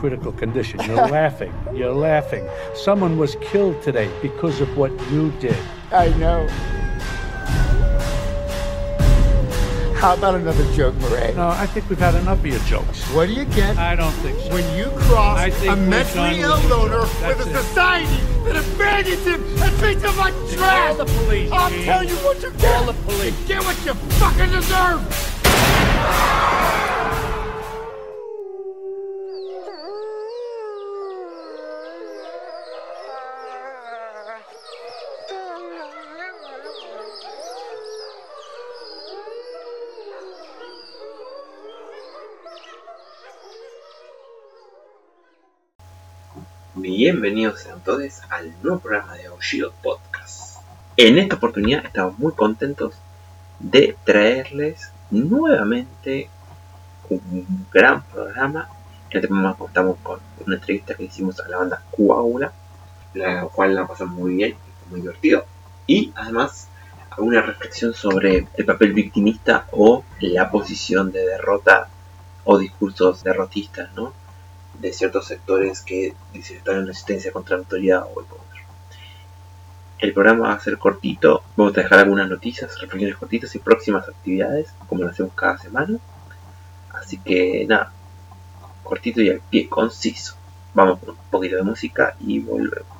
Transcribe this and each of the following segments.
critical condition. You're laughing. You're laughing. Someone was killed today because of what you did. I know. How about another joke, Murray? No, I think we've had enough of your jokes. What do you get? I don't think so. When you cross a mentally ill loner with a it. society that abandons him and treats him like trash! Call the police. I'll tell you what you get. Call the police. You get what you fucking deserve. Bienvenidos entonces al nuevo programa de Oshido Podcast. En esta oportunidad estamos muy contentos de traerles nuevamente un gran programa. En este programa contamos con una entrevista que hicimos a la banda Coaula, la cual la pasamos muy bien, muy divertido. Y además alguna reflexión sobre el papel victimista o la posición de derrota o discursos derrotistas, ¿no? de ciertos sectores que están en resistencia contra la autoridad o el poder. El programa va a ser cortito, vamos a dejar algunas noticias, reflexiones cortitas y próximas actividades, como lo hacemos cada semana. Así que nada, cortito y al pie, conciso. Vamos con un poquito de música y volvemos.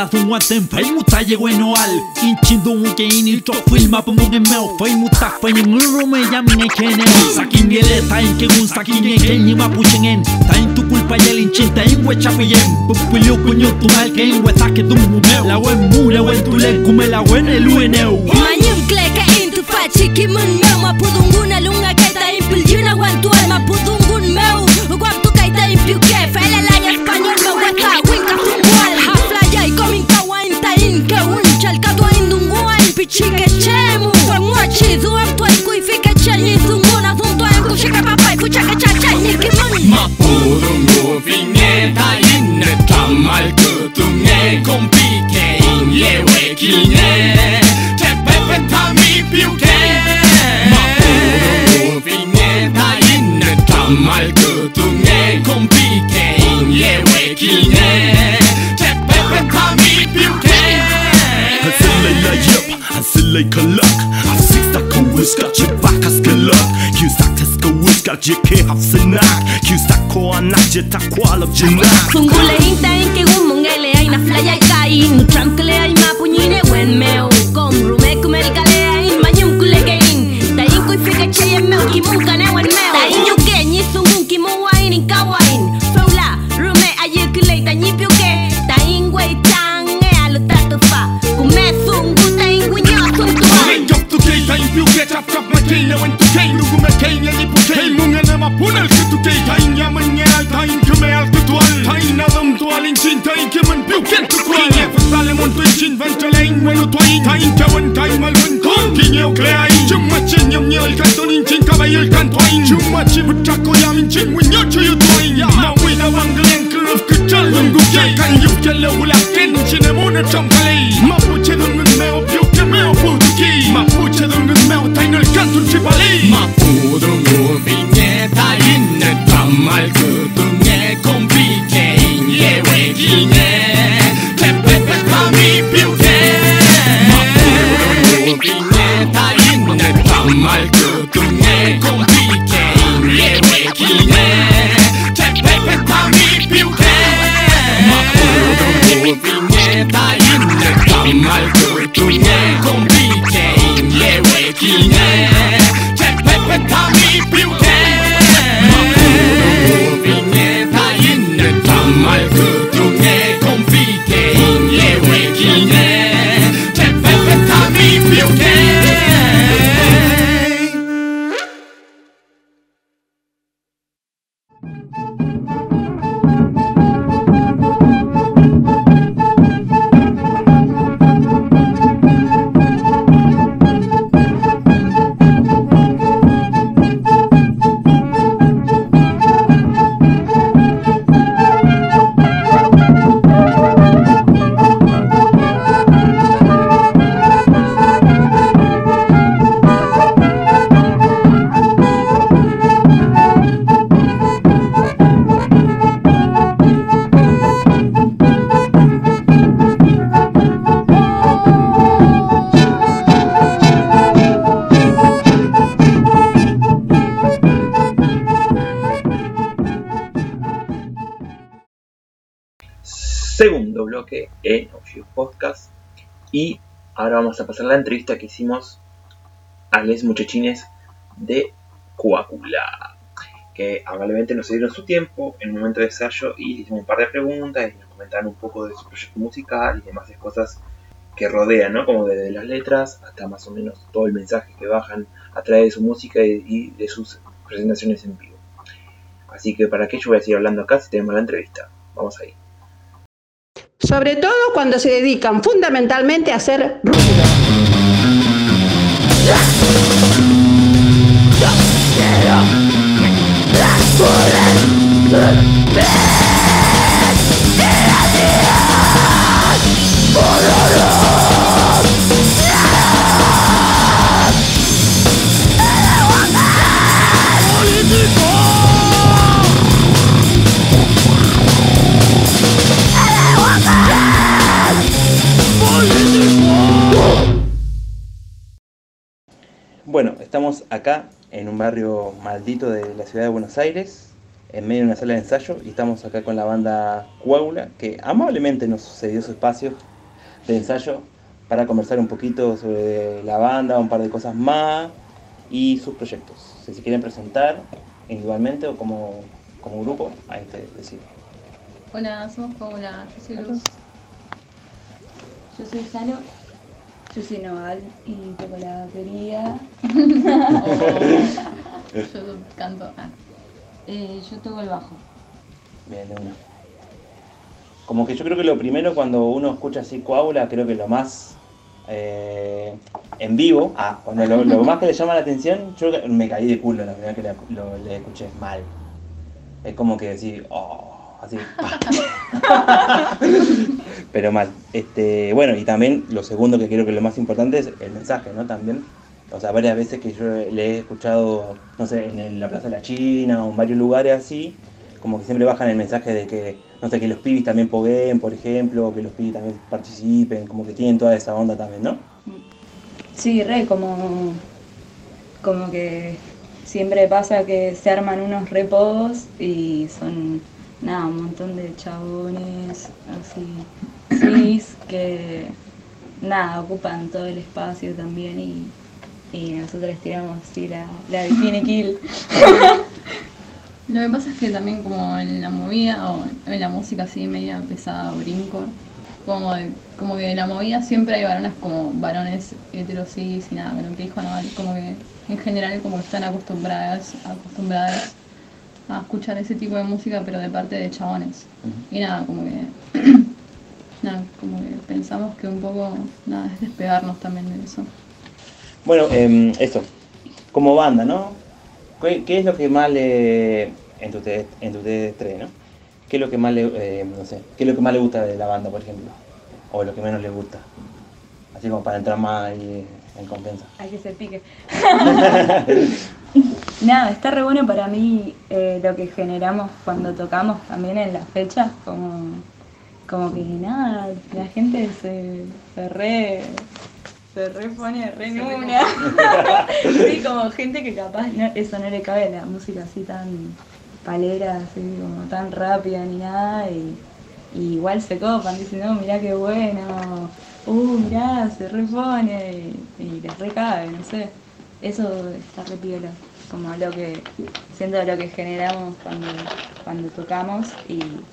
Inchin ta thun waten fai muta ye wen oal Inchin dun uke ini to filma pa munge meo Fai muta fai ni nguru me yami nge kene Sakin gele ta in ke gun sakin nge kenyi ma puchengen Ta in tu culpa yel inchin ta in we chape yem Pupilio kunyo tu mal ke in we take dum mu meo. La wen mu la wen tu len kume la wen el ueneu Manyum kleka into fachi kimun meu ma pudunguna lunga kaita impil yuna wantual ma pudungun meu chica chemu Famochi zuam tuan kui fika chani zumona zum tuan ku shika papai ku chaka cha cha ni ki mun Ma purung gu vinge ta inne tamal kutunge kompike inye wekine Te pepe ta mi piuke Ma purung gu vinge ta inne tamal kutunge kompike inye wekine lejka lek A syk taką łyskacie baka skelek Kius tak tesko łyska, gdzie kecha w synach Kius tak koła na gdzie ta kuala w dzienach Kungule inta en que un mongele ay na flaya kai No tramkele ay ma puñine wen meo. Kom rume kumerikale ay ma nyumkule gein Ta inkuy fika cheje meo kimunka ne wen meo. Punel ke tu kei Ta in yaman nge al ta in kume al tu tual Ta in adam tual in chin ta in ke man piu ken tu kual Ki ne fasale mon tu in chin van chale in wenu tu in Ta in ke wen ta in mal wen kon Ki ne o kle ai Chumma chin yam nye el kan ton in chin kaba il kan tu in Chumma chin bu chako yam in chin wen yo chu yu tu in Ma wina wanglen kuruf ke chal Lungu kei kan yup ke le wula ken Chin e mune chom kale Ma pu che dungun me o piu ke me o pu tu ki Ma pu che dungun me o ta in el kan tu chipali Ma pu dungu vigneta vamos a pasar la entrevista que hicimos a les muchachines de Coacula. Que amablemente nos dieron su tiempo en un momento de ensayo y le hicimos un par de preguntas y nos comentaron un poco de su proyecto musical y demás cosas que rodean, ¿no? Como desde las letras hasta más o menos todo el mensaje que bajan a través de su música y, y de sus presentaciones en vivo. Así que para qué yo voy a seguir hablando acá si tenemos la entrevista. Vamos ahí. Sobre todo cuando se dedican fundamentalmente a hacer ruido. Bueno, estamos acá en un barrio maldito de la ciudad de Buenos Aires, en medio de una sala de ensayo y estamos acá con la banda Coaula, que amablemente nos cedió su espacio de ensayo para conversar un poquito sobre la banda, un par de cosas más y sus proyectos. Si se quieren presentar individualmente o como, como grupo, ahí te decido. Hola, somos Paula, yo soy Luz. Yo soy Salo. Yo soy Noval y toco la batería. Yo canto. ah. Eh, yo toco el bajo. Bien, de una. Como que yo creo que lo primero cuando uno escucha así Coaula, creo que lo más eh, en vivo, ah, cuando lo, lo más que le llama la atención, yo creo que me caí de culo la primera que le, lo- le escuché mal. Es como que decir, oh, así. Pero mal. Este, bueno, y también lo segundo que creo que lo más importante es el mensaje, ¿no? También. O sea, varias veces que yo le he escuchado, no sé, en la Plaza de la China o en varios lugares así, como que siempre bajan el mensaje de que, no sé, que los pibis también pogueen, por ejemplo, que los pibis también participen, como que tienen toda esa onda también, ¿no? Sí, re, como, como que siempre pasa que se arman unos repos y son, nada, un montón de chabones, así, cis, que, nada, ocupan todo el espacio también y, y nosotros tiramos así la, la bikini kill. Lo que pasa es que también como en la movida o en la música así media pesada o brinco, como, como que en la movida siempre hay varones como varones heterosis y nada, lo que dijo Naval, como que en general como están acostumbradas, acostumbradas a escuchar ese tipo de música pero de parte de chabones. Y nada, como que nada, como que pensamos que un poco nada es despegarnos también de eso. Bueno, em, eso, como banda, ¿no? ¿Qué, qué es lo que más le. entre ustedes, entre ustedes tres, ¿no? ¿Qué es lo que más le. eh, no sé, qué es lo que más le gusta de la banda, por ejemplo? O lo que menos le gusta. Así como para entrar más ahí en confianza. Hay que se pique. Nada, está re bueno para mí eh, lo que generamos cuando tocamos también en las fechas, como, como que nada, la gente se, se re se re pone re en una. sí, como gente que capaz no- eso no le cabe la música así tan palera, así como tan rápida ni nada, y, y igual se copan, dicen, no, mirá qué bueno, uh, mirá, se repone, y, y les recabe, no sé. Eso está re piola, como lo que, siento lo que generamos cuando, cuando tocamos y,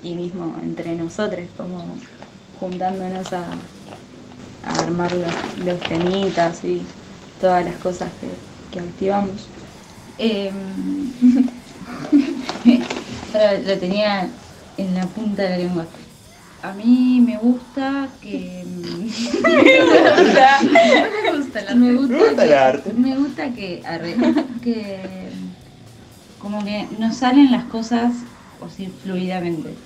y mismo entre nosotros, como juntándonos a, a armar los, los temitas y todas las cosas que, que activamos. Ahora lo tenía en la punta de la lengua. A mí me gusta que. me gusta, Me gusta el arte. me gusta Me gusta el que- arte. me gusta que, arre, que como que nos salen las cosas así fluidamente.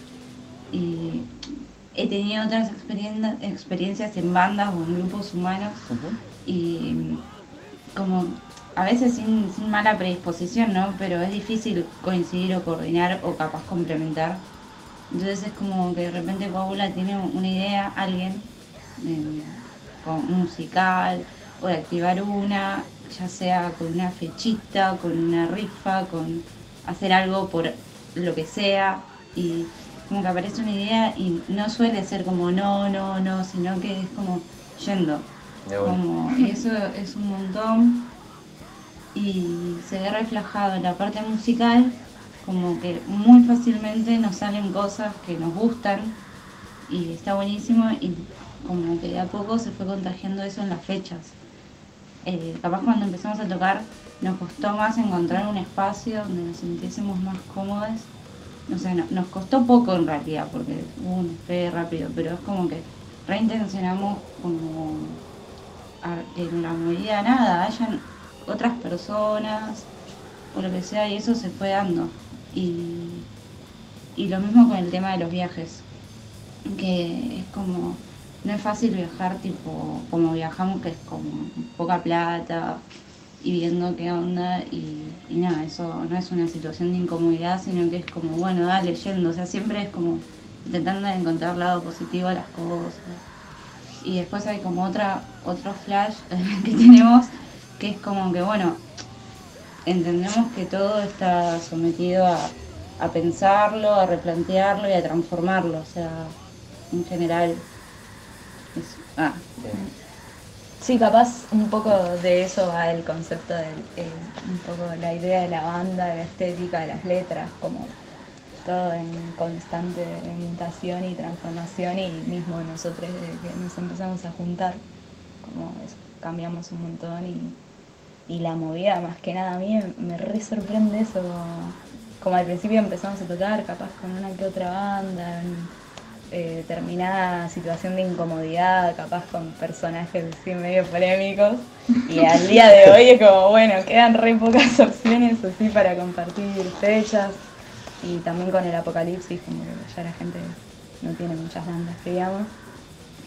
Y he tenido otras experien- experiencias en bandas o en grupos humanos y como a veces sin, sin mala predisposición, ¿no? Pero es difícil coincidir o coordinar o capaz complementar. Entonces es como que de repente Paula tiene una idea, alguien, eh, con musical, o de activar una, ya sea con una fechita, con una rifa, con hacer algo por lo que sea, y como que aparece una idea y no suele ser como no, no, no, sino que es como yendo. Como, y eso es un montón y se ve reflejado en la parte musical como que muy fácilmente nos salen cosas que nos gustan y está buenísimo y como que de a poco se fue contagiando eso en las fechas. Eh, capaz cuando empezamos a tocar nos costó más encontrar un espacio donde nos sintiésemos más cómodos. O sea, no- nos costó poco en realidad porque hubo un despegue rápido, pero es como que reintencionamos como a- en la medida nada, hayan otras personas o lo que sea y eso se fue dando. Y, y lo mismo con el tema de los viajes, que es como, no es fácil viajar tipo como viajamos, que es como poca plata y viendo qué onda y, y nada, eso no es una situación de incomodidad, sino que es como, bueno, dale, yendo, o sea, siempre es como intentando encontrar lado positivo a las cosas. Y después hay como otra, otro flash que tenemos, que es como que, bueno, entendemos que todo está sometido a, a pensarlo, a replantearlo y a transformarlo. O sea, en general. eso. Ah, Sí, capaz un poco de eso va el concepto de un poco la idea de la banda, de la estética, de las letras, como todo en constante mutación y transformación y mismo nosotros desde que nos empezamos a juntar, como eso, cambiamos un montón y, y la movida más que nada a mí me re sorprende eso, como, al principio empezamos a tocar capaz con una que otra banda, en, eh, determinada situación de incomodidad, capaz con personajes así medio polémicos. Y al día de hoy es como, bueno, quedan re pocas opciones así para compartir fechas. Y también con el apocalipsis, como que ya la gente no tiene muchas bandas, digamos.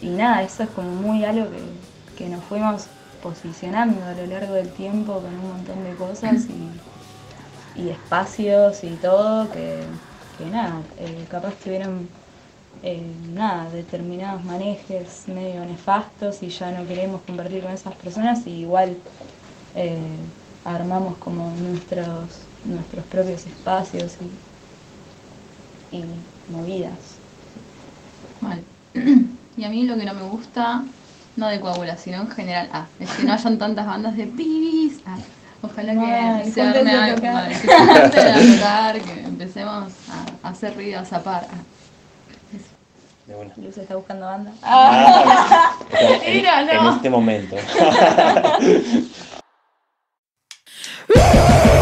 Y nada, eso es como muy algo que, que nos fuimos posicionando a lo largo del tiempo con un montón de cosas y, espacios y todo, que, nada, eh, capaz tuvieron eh, nada, determinados manejes medio nefastos y ya no queremos compartir con esas personas y igual eh, armamos como nuestros, nuestros propios espacios y, movidas. Y a mí lo que no me gusta, no de coagula, sino en general, ah, es que no hayan tantas bandas de pibis. Ah, ojalá que se arme algo, que se a tocar, que empecemos a, a hacer ruido, a zapar. ah. De una. Luz está buscando banda. Ah, o sea, en, Mira, en no. este momento.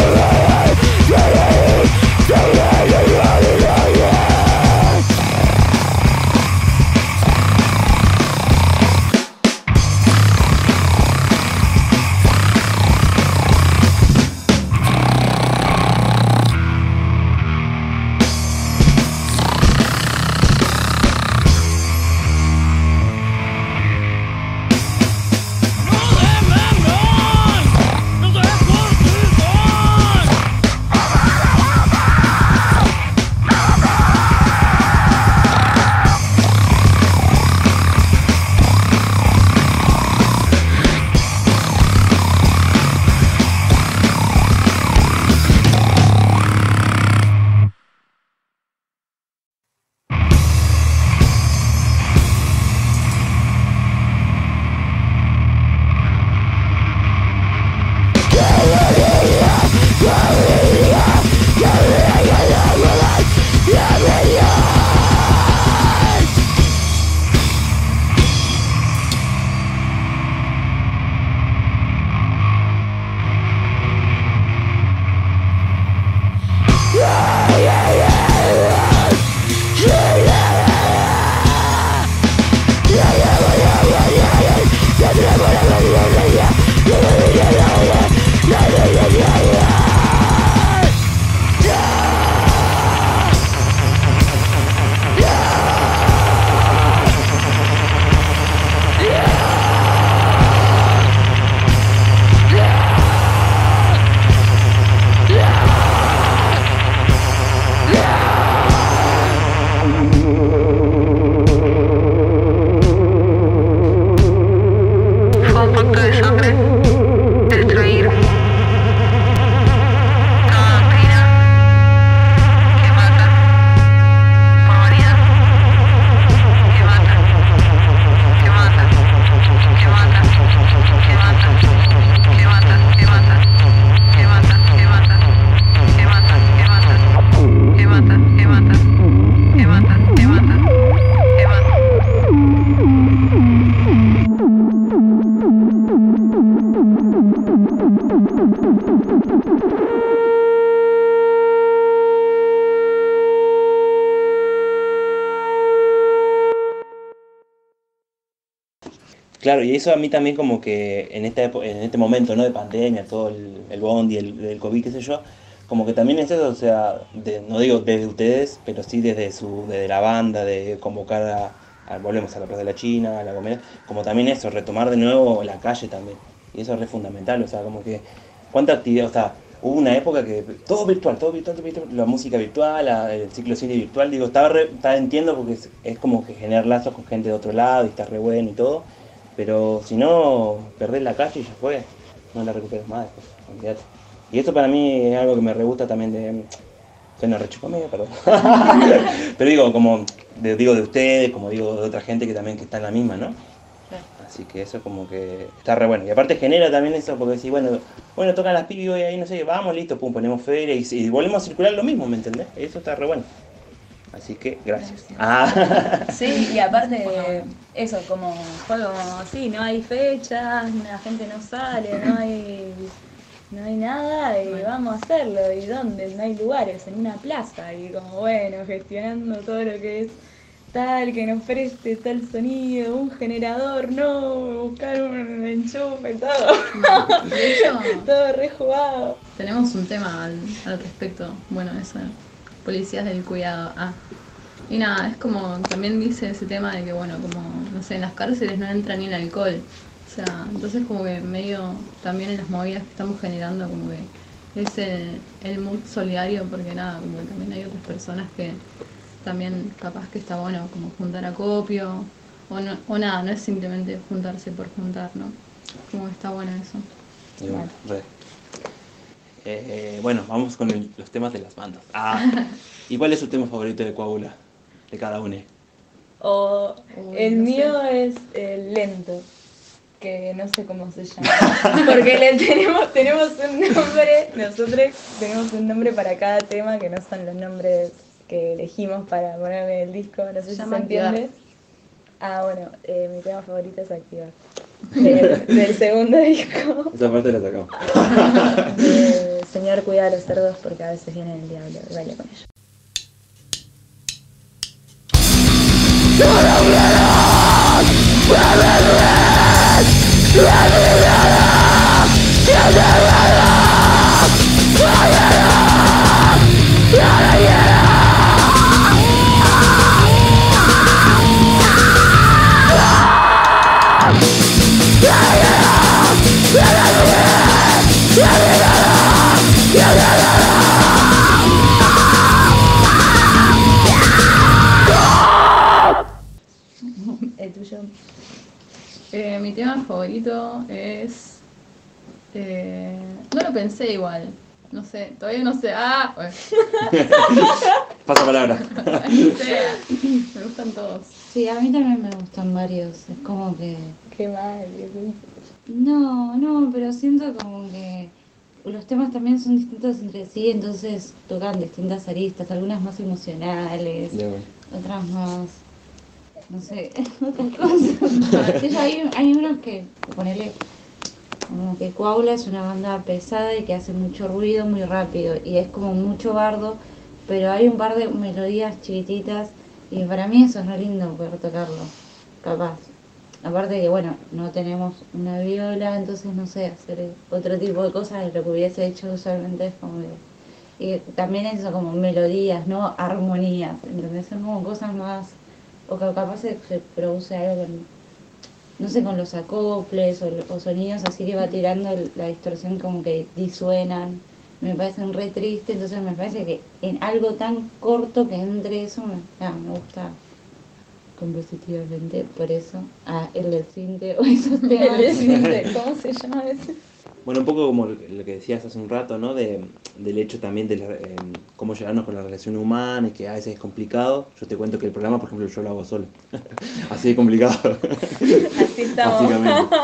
Claro, y eso a mí también como que en, esta, en este momento ¿no? de pandemia, todo el, el bondi, el, el COVID, qué sé yo, como que también es eso, o sea, de- no digo desde ustedes, pero sí desde, su, desde la banda, de convocar a, a- volvemos a la Plaza de la China, a la Gomera, como también eso, retomar de nuevo la calle también, y eso es re fundamental, o sea, como que, ¿cuánta actividad, o sea, hubo una época que todo virtual, todo virtual, todo virtual, la música virtual, el ciclo cine virtual, digo, estaba, re- estaba entiendo porque es, como que generar lazos con gente de otro lado y está re bueno y todo, pero si no, perdés la calle y ya fue, no la recuperas más después, olvídate. Y esto para mí es algo que me re gusta también de... Suena re chupameo, perdón. Pero digo, como digo de ustedes, como digo de otra gente que también que está en la misma, ¿no? Así que eso como que está re bueno. Y aparte genera también eso, porque si, bueno, bueno, tocan las pibas y ahí no sé, vamos, listo, pum, ponemos feria y, y volvemos a circular lo mismo, ¿me entendés? Eso está re bueno. Así que gracias. Ah. Sí, y aparte, eso, como como, sí, no hay fechas, la gente no sale, no hay, no hay nada, y vamos a hacerlo. ¿Y dónde? No hay lugares, en una plaza. Y como, bueno, gestionando todo lo que es tal, que nos preste tal sonido, un generador, no, buscar un enchufe, todo. Todo rejugado. tenemos un tema al, al respecto. Bueno, eso, policías del cuidado. Ah. Y nada, es como, también dice ese tema de que, bueno, como, no sé, en las cárceles no entra ni el alcohol. O sea, entonces como que medio, también en las movidas que estamos generando, como que es el, el mood solidario, porque nada, como que también hay otras personas que también capaz que está bueno como juntar acopio, o, no, o nada, no es simplemente juntarse por juntar, ¿no? Como está bueno eso. Y bueno, re. Eh, bueno, vamos con el- los temas de las bandas. Ah, ¿y cuál es su tema favorito de Coaula? De cada uno. O Uy, el no sé. mío es el lento, que no sé cómo se llama. Porque le tenemos, tenemos un nombre, nosotros tenemos un nombre para cada tema que no son los nombres que elegimos para poner en el disco, no sé si se llama entiende. Ah, bueno, eh, mi tema favorito es Activar. Del, del segundo disco. Esa parte la sacamos. de Señor, cuida a los cerdos porque a veces viene el diablo y baila con ellos. El Eh, mi tema favorito es. eh, no lo pensé igual. No sé, todavía no sé. ¡Ah! Bueno. Pasa palabra. Me gustan todos. Sí, a mí también me gustan varios. Es como que. Qué mal. No, no, pero siento como que los temas también son distintos entre sí, entonces tocan distintas aristas, algunas más emocionales, bueno. otras más, no sé, otras cosas. Hay, hay unos que, ponele, como que Coaula es una banda pesada y que hace mucho ruido muy rápido y es como mucho bardo, pero hay un par de melodías chiquititas y para mí eso es re lindo poder tocarlo, capaz. Aparte que, bueno, no tenemos una viola, entonces no sé, hacer otro tipo de cosas de lo que hubiese hecho usualmente es como que... Y también eso como melodías, ¿no? Armonías, ¿entendés? Son como cosas más... O que capaz se, se produce algo con, no sé, con los acoples o, o sonidos así que va tirando la distorsión como que disuenan. Me parecen re triste, entonces me parece que en algo tan corto que entre eso, me, me gusta compositivamente, por eso. Ah, el del cinte o esos temas. El cinte, ¿cómo se llama ese? Bueno, un poco como lo que decías hace un rato, ¿no? De, del hecho también de la- eh, cómo llevarnos con la relación humana y que a veces es complicado. Yo te cuento que el programa, por ejemplo, yo lo hago solo. Así de complicado. Así estamos. Básicamente.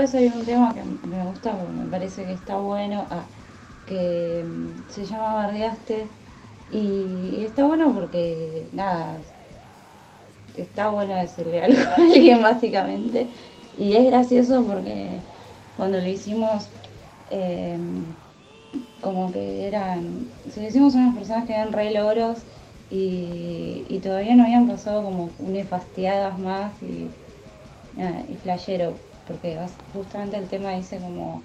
Después hay un tema que me gusta porque me parece que está bueno, ah, que mm, se llama Bardeaste. Y, está bueno porque, nada, está bueno decirle algo a alguien básicamente. Y es gracioso porque cuando lo hicimos, eh, como que eran, si decimos unas personas que eran re logros y, todavía no habían pasado como nefastiadas más y, nada, y flashero, porque justamente el tema dice como,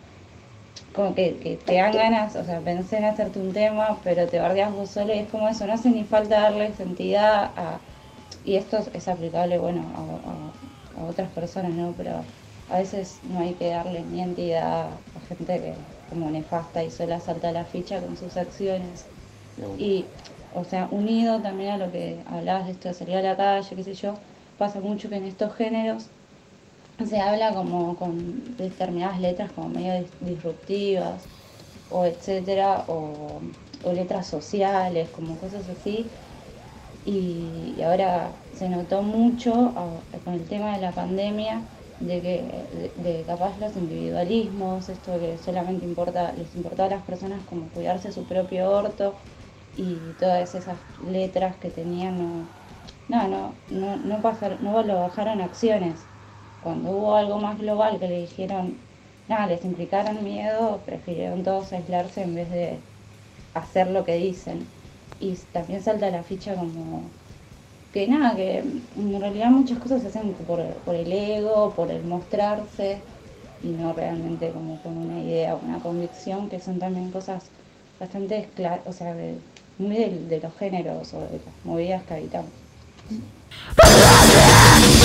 como que, que te dan ganas, o sea, pensé en hacerte un tema, pero te bardeas vos solo y es como eso, no hace ni falta darle entidad a, y esto es- es aplicable, bueno, a, a- a otras personas, ¿no? Pero a veces no hay que darle ni entidad a gente que como nefasta y sola salta la ficha con sus acciones. Y, o sea, unido también a lo que hablabas de esto de salir a la calle, qué sé yo, pasa mucho que en estos géneros se habla como con determinadas letras como medio dis- disruptivas o etcétera, o, letras sociales, como cosas así. Y, ahora se notó mucho ah, con el tema de la pandemia de que de, capaz los individualismos, esto que solamente importa, les importaba a las personas como cuidarse su propio orto y todas esas letras que tenían no, no, no, no, no, no lo bajaron acciones. Cuando hubo algo más global que le dijeron, nada, les implicaron miedo, prefirieron todos aislarse en vez de hacer lo que dicen. Y también salta la ficha como que nada, que en realidad muchas cosas se hacen por, el ego, por el mostrarse y no realmente como con una idea, una convicción, que son también cosas bastante, o sea, muy de, de los géneros o de las movidas que habitamos.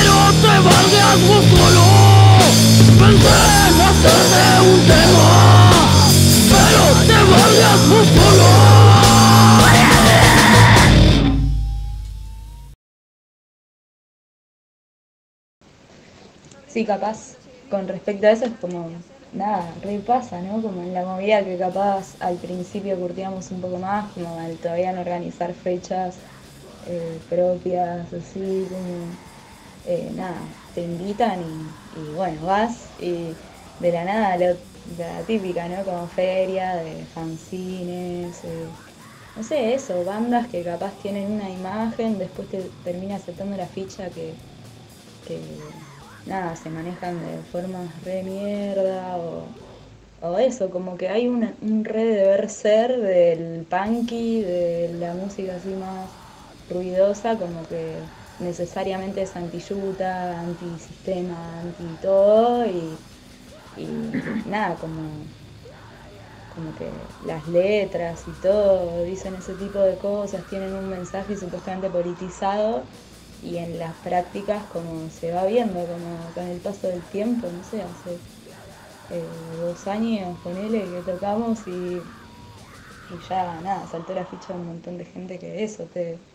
En hacerte un tema, pero te valgas vos solo. Sí, capaz, con respecto a eso es como, nada, repasa, ¿no? Como en la movida que capaz al principio curtíamos un poco más, como al todavía no organizar fechas eh, propias, así, como, eh, nada, te invitan y, y bueno, vas y de la nada, lo- la típica, ¿no? Como feria de fanzines, eh, no sé, eso, bandas que capaz tienen una imagen, después te termina aceptando la ficha que, que nada, se manejan de formas re mierda o, o eso, como que hay una- un re deber ser del punky, de la música así más ruidosa, como que necesariamente es anti-yuta, anti-sistema, anti-todo y, y nada, como, como que las letras y todo dicen ese tipo de cosas, tienen un mensaje supuestamente politizado y en las prácticas como se va viendo como con el paso del tiempo, no sé, hace eh, dos años ponele que tocamos y, y ya nada, saltó la ficha de un montón de gente que eso te,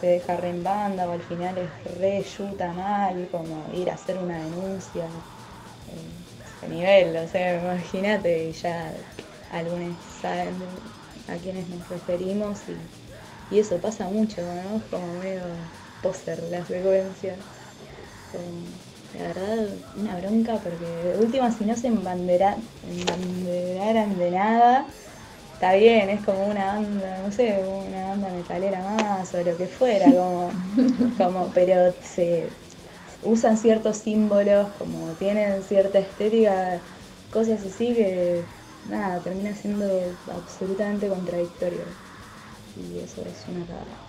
te deja re en banda o al final es re yuta mal, como ir a hacer una denuncia, eh, ese nivel, o sea, imagínate ya algunos saben a quienes nos referimos y, eso pasa mucho, ¿no? Como medio poser la secuencia. Eh, la verdad, una bronca porque de última si no se embandera, de nada, está bien, es como una banda, no sé, una banda metalera más o lo que fuera, como, como pero se usan ciertos símbolos, como tienen cierta estética, cosas así que nada, termina siendo absolutamente contradictorio. Y eso es una cagada.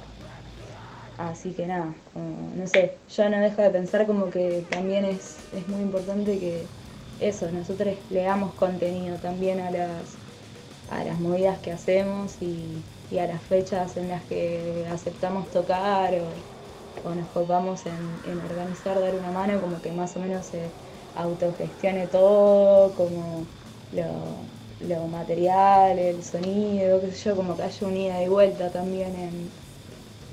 Así que nada, como, no sé, yo no dejo de pensar como que también es, es muy importante que eso, nosotros le damos contenido también a las, a las movidas que hacemos y, a las fechas en las que aceptamos tocar o, nos copamos en, organizar, dar una mano, como que más o menos se autogestione todo, como lo, material, el sonido, qué sé yo, como que haya un ida y vuelta también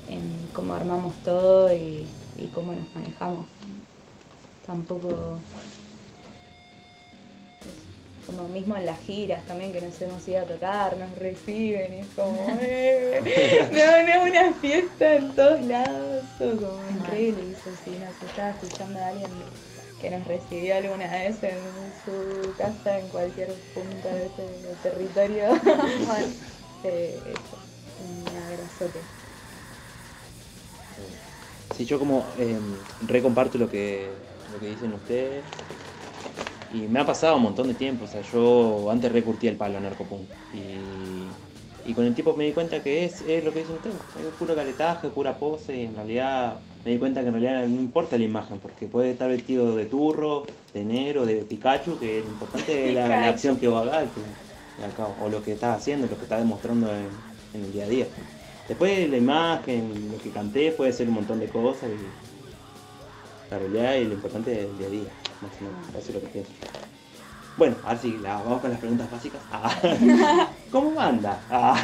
en, cómo armamos todo y cómo nos manejamos. Tampoco. Como mismo en las giras también que nos hemos ido a tocar, nos reciben y es como, eh, no, no, una fiesta en todos lados, como increíble. Eso sí, nos estaba escuchando a alguien que nos recibió alguna vez en su casa en cualquier punta de ese territorio. bueno, eh, un abrazote. Sí, yo como eh, recomparto lo que, lo que dicen ustedes. Y me ha pasado un montón de tiempo. O sea, yo antes recurtía el palo a narcopunk. Y, y con el tiempo me di cuenta que es, es lo que dicen ustedes. Es puro caretaje, pura pose. Y en realidad me di cuenta que en realidad no importa la imagen. Porque puede estar vestido de turro, de negro, de Pikachu. Que lo importante es la, la acción que va a dar. que- o lo que estás haciendo, lo que estás demostrando en, en el día a día. Después la imagen, lo que canté puede ser un montón de cosas y la realidad y lo importante es el día a día, más o menos, eso es lo que pienso. Bueno, ahora sí, la- vamos con las preguntas básicas. Ah, ¿Cómo anda? Ah,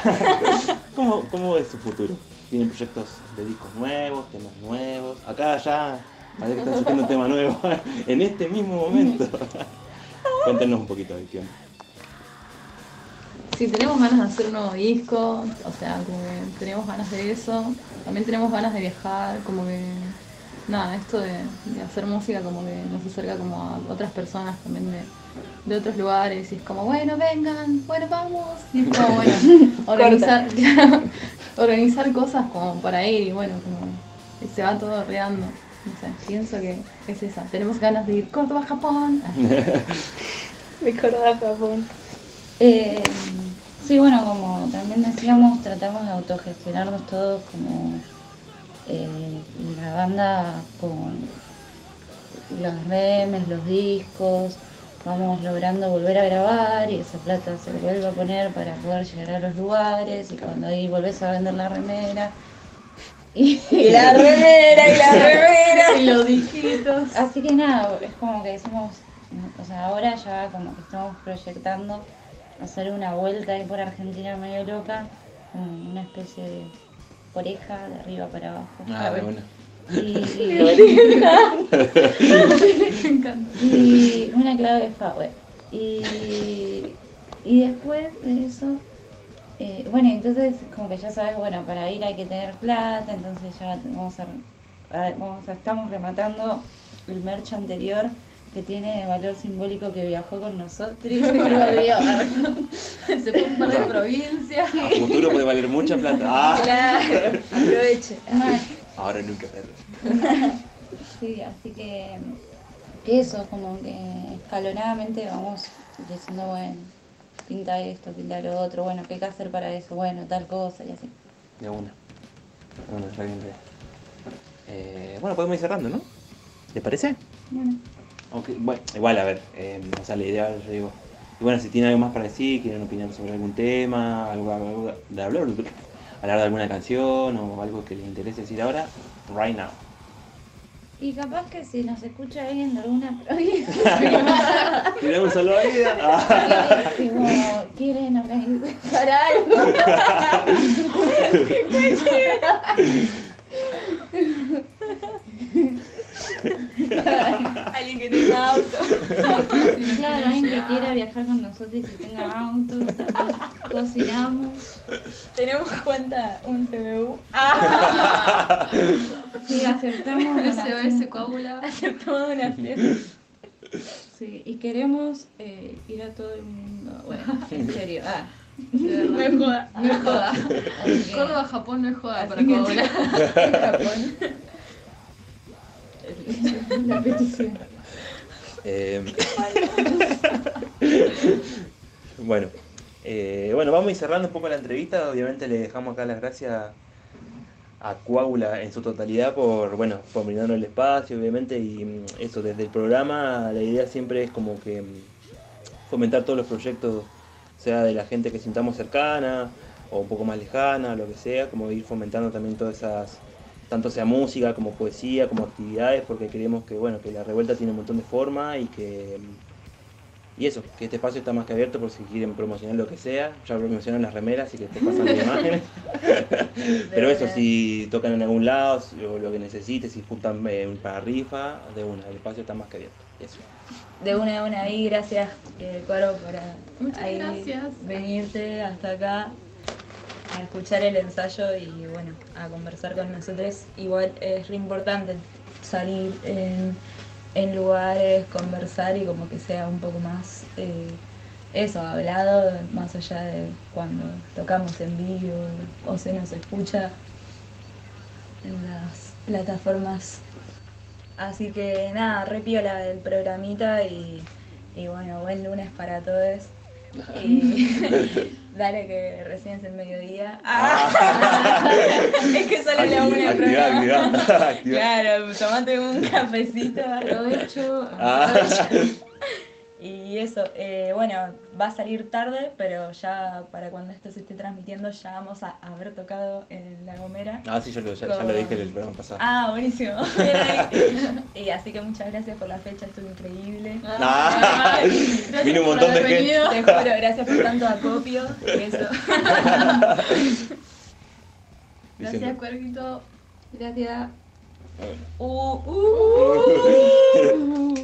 ¿cómo, ¿Cómo es su futuro? ¿Tienen proyectos de discos nuevos, temas nuevos? Acá ya parece que están surgiendo un tema nuevo en este mismo momento. Cuéntenos un poquito de qué. Sí, tenemos ganas de hacer un nuevo disco, o sea, como tenemos ganas de eso. También tenemos ganas de viajar, como que, nada, esto de, de hacer música como que nos acerca como a otras personas también de, de otros lugares. Y es como, bueno, vengan, bueno, vamos. Y es como, bueno, organizar, organizar cosas como para ir y bueno, como y se va todo reando. No sé, pienso que es esa. Tenemos ganas de ir Córdoba, Japón. Recordar Japón. Eh, sí, bueno, como también decíamos, tratamos de autogestionarnos todos como eh, la banda con los remes, los discos, vamos logrando volver a grabar y esa plata se vuelve a poner para poder llegar a los lugares y cuando ahí volvés a vender la remera. Y, Y la remera, y la remera. y los disquitos. Así que nada, es como que decimos, o sea, ahora ya como que estamos proyectando hacer una vuelta ahí por Argentina medio loca, una especie de oreja de arriba para abajo. Ah, de. Y, y una clave de. Y, y después de eso, eh, bueno, entonces como que ya sabes, bueno, para ir hay que tener plata, entonces ya vamos a, a- vamos a- estamos rematando el merch anterior que tiene valor simbólico que viajó con nosotros. Se fue un par de provincias. A futuro puede valer mucha plata. Ah. Claro, aproveche. Ahora nunca perro. Sí, así que, que eso, como que escalonadamente vamos diciendo, bueno, pinta esto, pinta lo otro, bueno, ¿qué hay que hacer para eso? Bueno, tal cosa y así. De una. Bueno, está bien. Eh, bueno, podemos ir cerrando, ¿no? ¿Les parece? Bueno. Bueno, igual, a ver, eh, o sea, la idea, yo digo, y bueno, si tienen algo más para decir, quieren opinar sobre algún tema, algo, algo de hablar, hablar de alguna canción o algo que les interese decir ahora, right now. Y capaz que si nos escucha alguien de alguna provincia, ¿Tenemos solo vida? Quieren organizar algo. Alguien que tenga auto. Claro, alguien que quiera viajar con nosotros y que tenga auto, también cocinamos. Tenemos cuenta un CBU. Sí, aceptamos SOS coágula. Aceptamos donación. Sí, y queremos eh, ir a todo el mundo. Bueno, en serio. Ah. No es joda. No es joda. Córdoba, Japón no es joda para Así que- coagular. Japón. La petición. Eh, bueno, eh, bueno, vamos a ir cerrando un poco la entrevista. Obviamente le dejamos acá las gracias a Coágula en su totalidad por, bueno, por brindarnos el espacio, obviamente, y mm, eso, desde el programa la idea siempre es como que mm, fomentar todos los proyectos, sea de la gente que sintamos cercana o un poco más lejana, lo que sea, como ir fomentando también todas esas, tanto sea música como poesía, como actividades, porque creemos que, bueno, que la revuelta tiene un montón de forma y que, Y eso, que este espacio está más que abierto por si quieren promocionar lo que sea. Ya promocionaron las remeras, así que te pasan las imágenes. Pero eso, si tocan en algún lado, si- o lo que necesites, si juntan eh, para rifa, de una, el espacio está más que abierto. Eso. De una a una ahí, gracias eh, por Muchas ahí gracias. venirte hasta acá a escuchar el ensayo y bueno, a conversar con nosotros. Igual es re importante salir en, en lugares, conversar y como que sea un poco más eh, eso, hablado, más allá de cuando tocamos en vivo o se nos escucha en las plataformas Así que nada, re piola el programita y, y bueno, buen lunes para todos. Y dale que recién es el mediodía. Ah. es que sale la una el Activá, programa. activá, activá. Claro, tomate un cafecito, aprovecho. Ah. Y eso, eh, bueno, va a salir tarde, pero ya para cuando esto se esté transmitiendo ya vamos a haber tocado en La Gomera. Ah, sí, yo lo, ya, ya lo dije en el programa pasado. Ah, buenísimo. Y así que muchas gracias por la fecha, estuvo increíble. Ah, Gracias vino un por montón de haber gente. venido. Te juro, gracias por tanto acopio. y eso. Gracias, Cuervito. Gracias. Uh, uh. Bueno,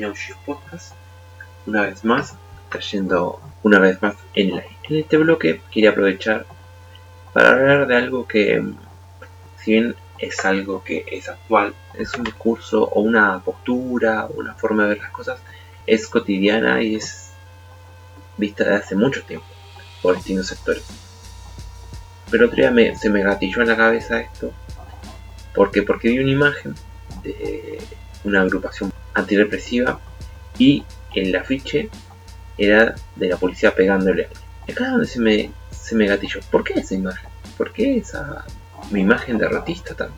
en Audio Podcast. Una vez más, trayendo una vez más en el aire. En este bloque quería aprovechar para hablar de algo que, si bien es algo que es actual, es un discurso o una postura o una forma de ver las cosas, es cotidiana y es vista de hace mucho tiempo por distintos sectores. Pero otro día me- se me gatilló en la cabeza esto porque porque vi una imagen de una agrupación antirrepresiva y el afiche era de la policía pegándole acá es donde se me, se me gatilló. ¿Por qué esa imagen? ¿Por qué esa mi imagen derrotista tan?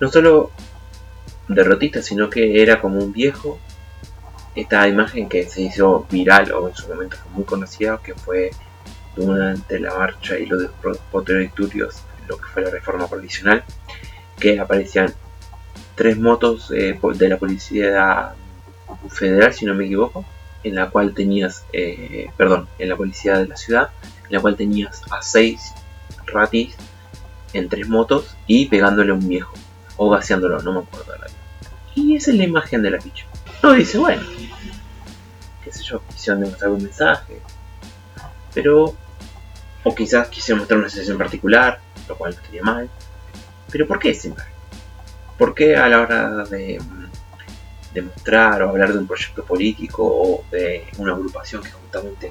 No solo derrotista, sino que era como un viejo. Esta imagen que se hizo viral o en su momento fue muy conocida, que fue durante la marcha y los protectorios, lo que fue la reforma provisional, que aparecían tres motos eh, de la policía federal, si no me equivoco, en la cual tenías, eh, perdón, en la policía de la ciudad, en la cual tenías a seis ratis en tres motos y pegándole a un viejo, o gaseándolo, no me acuerdo. Y esa es la imagen de la picha. Uno dice, bueno, qué sé yo, quisieron demostrar un mensaje, pero, o quizás quisieron mostrar una situación particular, lo cual no estaría mal, pero ¿por qué esa imagen? ¿Por qué a la hora de mm, demostrar o hablar de un proyecto político o de una agrupación que justamente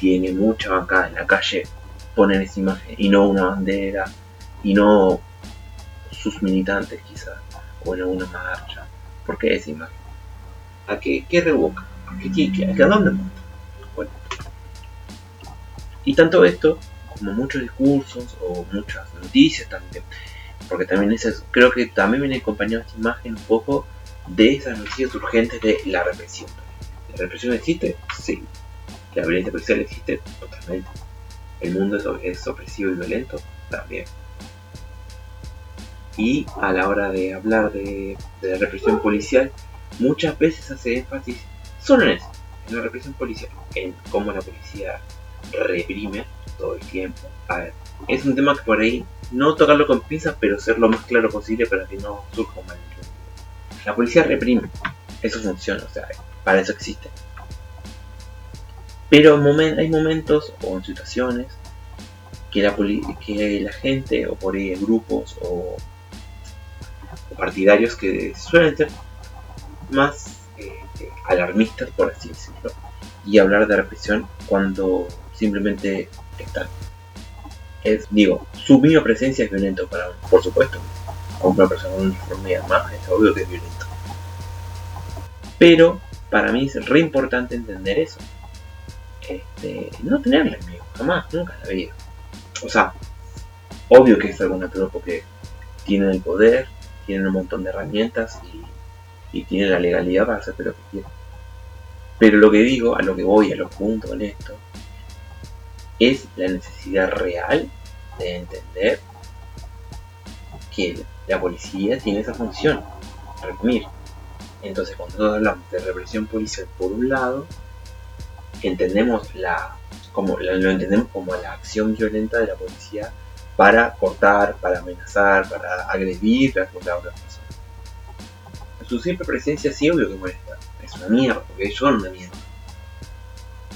tiene mucha bancada en la calle ponen esa imagen y no una bandera y no sus militantes quizás o en alguna marcha? ¿Por qué esa imagen? ¿A qué, qué revoca? ¿A qué, qué- a dónde apunta? Bueno. Y tanto esto como muchos discursos o muchas noticias también porque también esas, creo que también viene acompañado esta imagen un poco de esas noticias urgentes de la represión. ¿La represión existe? Sí. ¿La violencia policial existe? Totalmente. ¿El mundo es, es opresivo y violento? También. Y a la hora de hablar de, de la represión policial, muchas veces hace énfasis solo en eso, en la represión policial, en cómo la policía reprime todo el tiempo. A es un tema que por ahí no tocarlo con pinzas, pero ser lo más claro posible para que no surja un malentendido. La policía reprime, eso funciona, o sea, para eso existe. Pero hay momentos o situaciones que la, que la gente, o por ahí grupos o, partidarios que suelen ser más eh, alarmistas, por así decirlo, y hablar de represión cuando simplemente están es, digo, su misma presencia es violento para uno, por supuesto. A una persona con uniforme y armada es obvio que es violento. Pero para mí es re importante entender eso. Este, no tenerle miedo, jamás, nunca en la vida. O sea, obvio que es algún tropo que tienen el poder, tienen un montón de herramientas y, y tienen la legalidad para hacer lo que quieran. Pero lo que digo, a lo que voy, a lo punto con esto, es la necesidad real de entender que la policía tiene esa función, reprimir. Entonces, cuando hablamos de represión policial por un lado, entendemos la, como, lo entendemos como la acción violenta de la policía para cortar, para amenazar, para agredir a la otra persona. Su simple presencia sí obvio que molesta, es una mierda, porque son una mierda.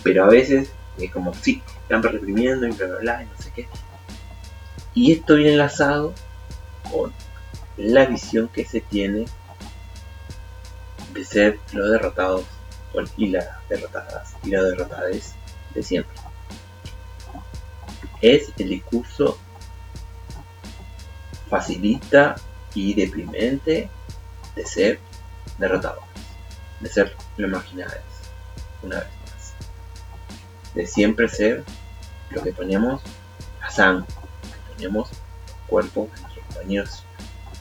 Pero a veces es como, sí, están reprimiendo y bla bla bla y no sé qué. Y esto viene enlazado con la visión que se tiene de ser los derrotados y las derrotadas y los derrotadas de siempre. Es el discurso facilista y deprimente de ser derrotados, de ser los marginales, una vez de siempre ser lo que ponemos a sangre, que ponemos los cuerpos de nuestros compañeros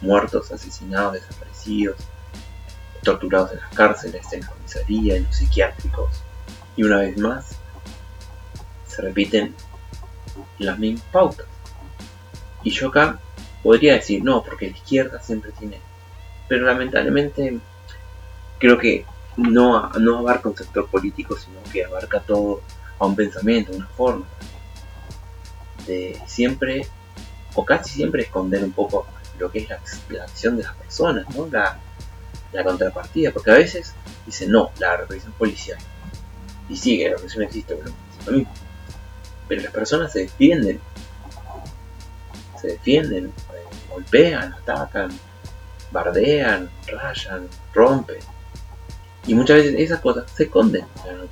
muertos, asesinados, desaparecidos, torturados en las cárceles, en la comisaría, en los psiquiátricos. Y una vez más, se repiten las mismas pautas. Y yo acá podría decir, no, porque la izquierda siempre tiene... Pero lamentablemente creo que no, no abarca un sector político, sino que abarca todo a un pensamiento, una forma de siempre, o casi siempre esconder un poco lo que es la, la acción de las personas, ¿no? La, la contrapartida, porque a veces dicen no, la represión policial. Y sigue, la represión existe, pero lo mismo. Pero las personas se defienden, se defienden, eh, golpean, atacan, bardean, rayan, rompen. Y muchas veces esas cosas se esconden en en las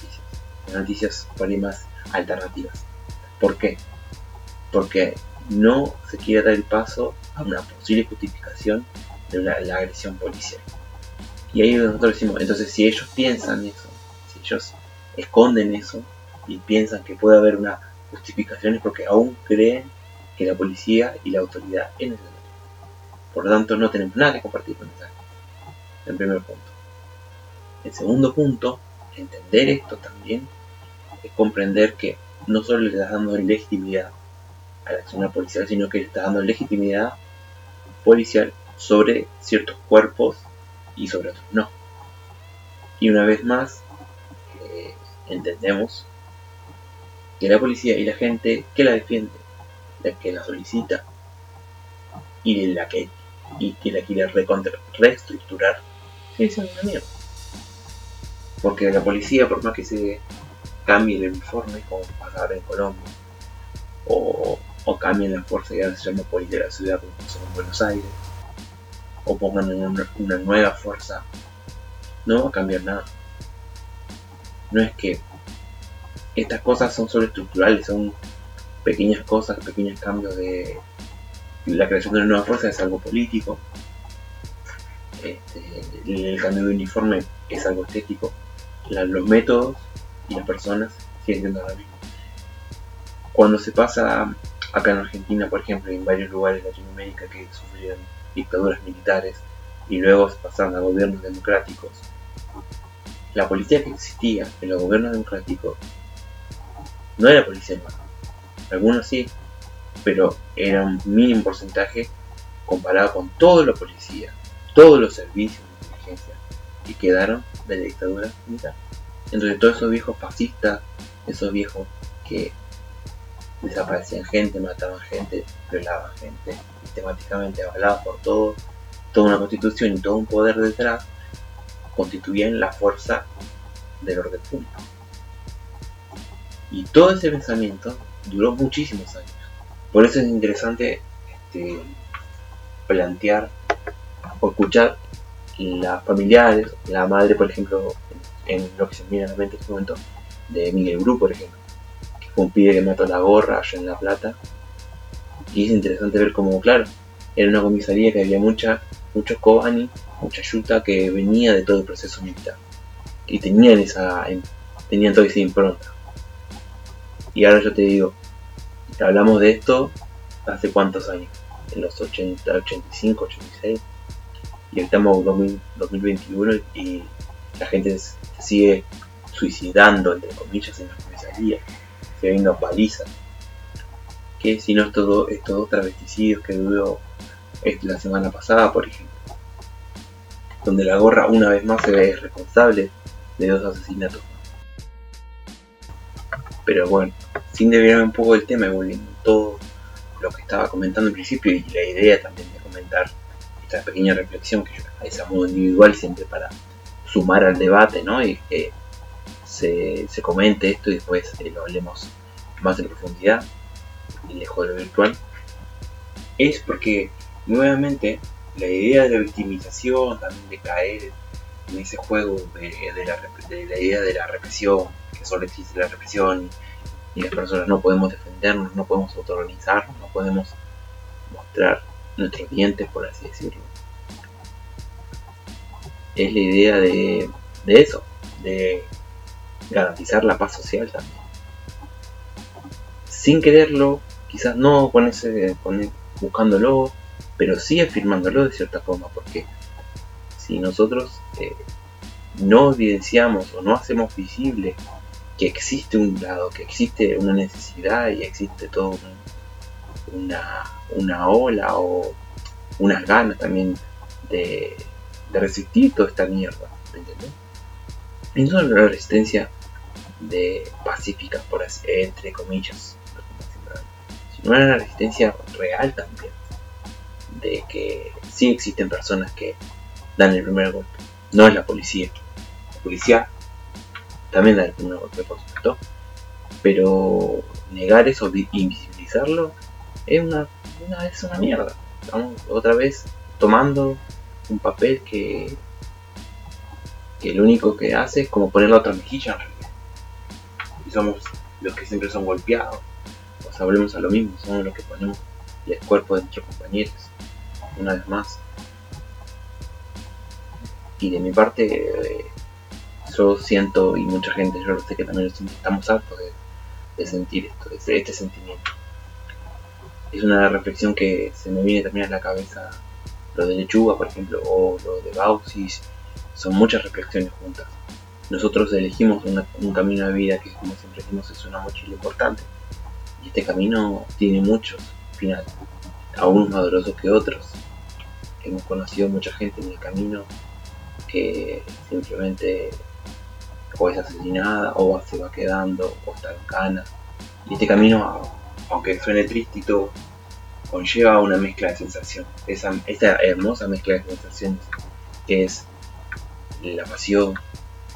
noticias más alternativas. ¿Por qué? Porque no se quiere dar el paso a una posible justificación de la agresión policial. Y ahí nosotros decimos, entonces si ellos piensan eso, si ellos esconden eso y piensan que puede haber una justificación es porque aún creen que la policía y la autoridad es necesaria. Por lo tanto, no tenemos nada que compartir con esa. En primer punto. El segundo punto, entender esto también, es comprender que no solo le estás dando legitimidad a la acción policial, sino que le estás dando legitimidad policial sobre ciertos cuerpos y sobre otros no. Y una vez más, eh, entendemos que la policía y la gente que la defiende, la que la solicita y la que, y que la quiere reestructurar, sigue siendo una mierda. Porque la policía, por más que se cambie el uniforme, como pasa ahora en Colombia, o, o cambien la fuerza que ahora se llama Policía de la Ciudad, como pasó en Buenos Aires, o pongan una, una nueva fuerza, no va a cambiar nada. No es que estas cosas son solo estructurales, son pequeñas cosas, pequeños cambios de la creación de una nueva fuerza es algo político. Este, el, cambio de uniforme es algo estético. Los métodos las personas siguen siendo mismo. Cuando se pasa acá en Argentina, por ejemplo, y en varios lugares de Latinoamérica que sufrieron dictaduras militares y luego se pasaron a gobiernos democráticos, la policía que existía en los gobiernos democráticos no era policía nueva. Algunos sí, pero era un mínimo porcentaje comparado con todos los policías, todos los servicios de inteligencia que quedaron de la dictadura militar. Entonces todos esos viejos fascistas, esos viejos que desaparecían gente, mataban gente, violaban gente, sistemáticamente avalados por todo, toda una constitución y todo un poder detrás, constituían la fuerza del orden público. Y todo ese pensamiento duró muchísimos años. Por eso es interesante este, plantear o escuchar las familiares, la madre, por ejemplo, en lo que se viene a la mente en este momento, de Miguel Bru, por ejemplo, que fue un pibe que mató la gorra allá en La Plata. Y es interesante ver cómo, claro, era una comisaría que había mucha, mucho Kobani, mucha yuta que venía de todo el proceso militar. Y tenían esa, tenían toda esa impronta. Y ahora yo te digo, hablamos de esto hace cuántos años, en los 80, 85, 86, y estamos en 2000 2021 y la gente sigue suicidando, entre comillas, en la comisaría, se viendo palizas. Que si no es todo estos dos travesticidios que duró este, la semana pasada, por ejemplo, donde la gorra una vez más se ve responsable de dos asesinatos. Pero bueno, sin desviarme un poco del tema y volviendo todo lo que estaba comentando al principio y la idea también de comentar esta pequeña reflexión que yo a modo individual siempre para sumar al debate, ¿no? Y que se, se comente esto y después eh, lo hablemos más en profundidad lejos de lo virtual, es porque nuevamente la idea de la victimización, también de caer en ese juego de, la, la idea de la represión, que solo existe la represión y las personas no podemos defendernos, no podemos autoorganizarnos, no podemos mostrar nuestros dientes, por así decirlo. Es la idea de, de eso, de garantizar la paz social también. Sin quererlo, quizás no con ese, buscándolo, pero sí afirmándolo de cierta forma, porque si nosotros eh, no evidenciamos o no hacemos visible que existe un lado, que existe una necesidad y existe todo un- una, una ola o unas ganas también de, de resistir toda esta mierda, ¿me entendés? Y no una resistencia de pacífica, por así, entre comillas, sino una resistencia real también, de que sí existen personas que dan el primer golpe, no es la policía. La policía también da el primer golpe, por supuesto, pero negar eso, vi- invisibilizarlo, es una, una, es una mierda. Estamos otra vez tomando un papel que, que lo único que hace es como poner la otra mejilla en realidad. Y somos los que siempre son golpeados. O sea, volvemos a lo mismo, somos los que ponemos el cuerpo de nuestros compañeros. Una vez más. Y de mi parte, eh, yo siento, y mucha gente, yo sé que también lo siente, estamos hartos de, de sentir esto, de este sentimiento. Es una reflexión que se me viene también a la cabeza, lo de Lechuga, por ejemplo, o lo de Bausis, son muchas reflexiones juntas. Nosotros elegimos un camino de vida que, como siempre decimos, es una mochila importante. Y este camino tiene muchos finales, algunos más dolorosos que otros. hemos conocido mucha gente en el camino que simplemente o es asesinada o se va quedando o está en cana. Y este camino, aunque suene triste y todo, conlleva una mezcla de sensaciones. Esa, esa hermosa mezcla de sensaciones que es la pasión,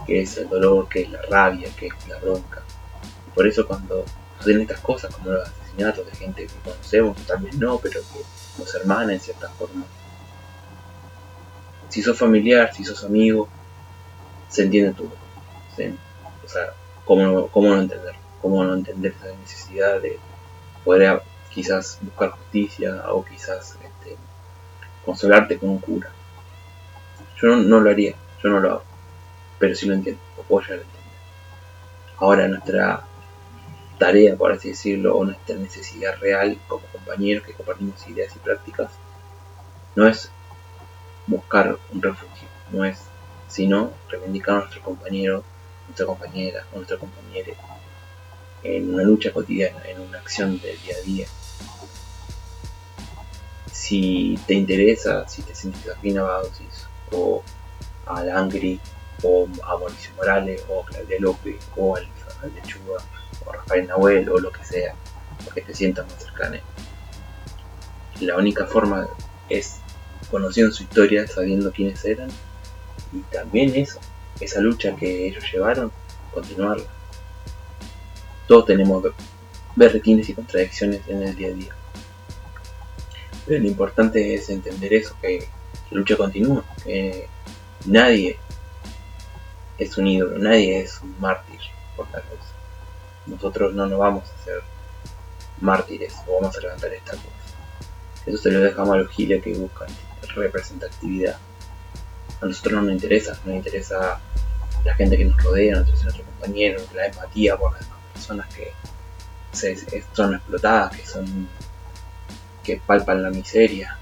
que es el dolor, que es la rabia, que es la bronca. Por eso cuando suceden estas cosas, como los asesinatos de gente que conocemos, también no, pero que nos hermana en cierta forma. Si sos familiar, si sos amigo, se entiende todo. o sea, ¿cómo, ¿cómo no entender? ¿Cómo no entender esa necesidad de poder quizás buscar justicia o quizás este, consolarte con un cura? Yo no, lo haría, yo no lo hago, pero sí lo entiendo, lo puedo llegar a entender. Ahora nuestra tarea, por así decirlo, o nuestra necesidad real como compañeros que compartimos ideas y prácticas, no es buscar un refugio, no es sino reivindicar a nuestro compañero, nuestra compañera o nuestra compañera en una lucha cotidiana, en una acción del día a día. Si te interesa, si te sientes afín a Bausis, o a Langri, o a Mauricio Morales, o a Claudia López, o al Lechuga, o a Rafael Nahuel, o lo que sea, porque te sientas más cercano. La única forma es conociendo su historia, sabiendo quiénes eran, y también eso, esa lucha que ellos llevaron, continuarla. Todos tenemos berretines y contradicciones en el día a día. Lo importante es entender eso, que la lucha continúa, que nadie es un ídolo, nadie es un mártir por la causa. Nosotros no nos vamos a hacer mártires o vamos a levantar esta cosa. Eso se lo dejamos a los giles que buscan representatividad. A nosotros no nos interesa, nos interesa la gente que nos rodea, nuestros, nuestros compañeros, la empatía por las personas que son explotadas, que son que palpan la miseria,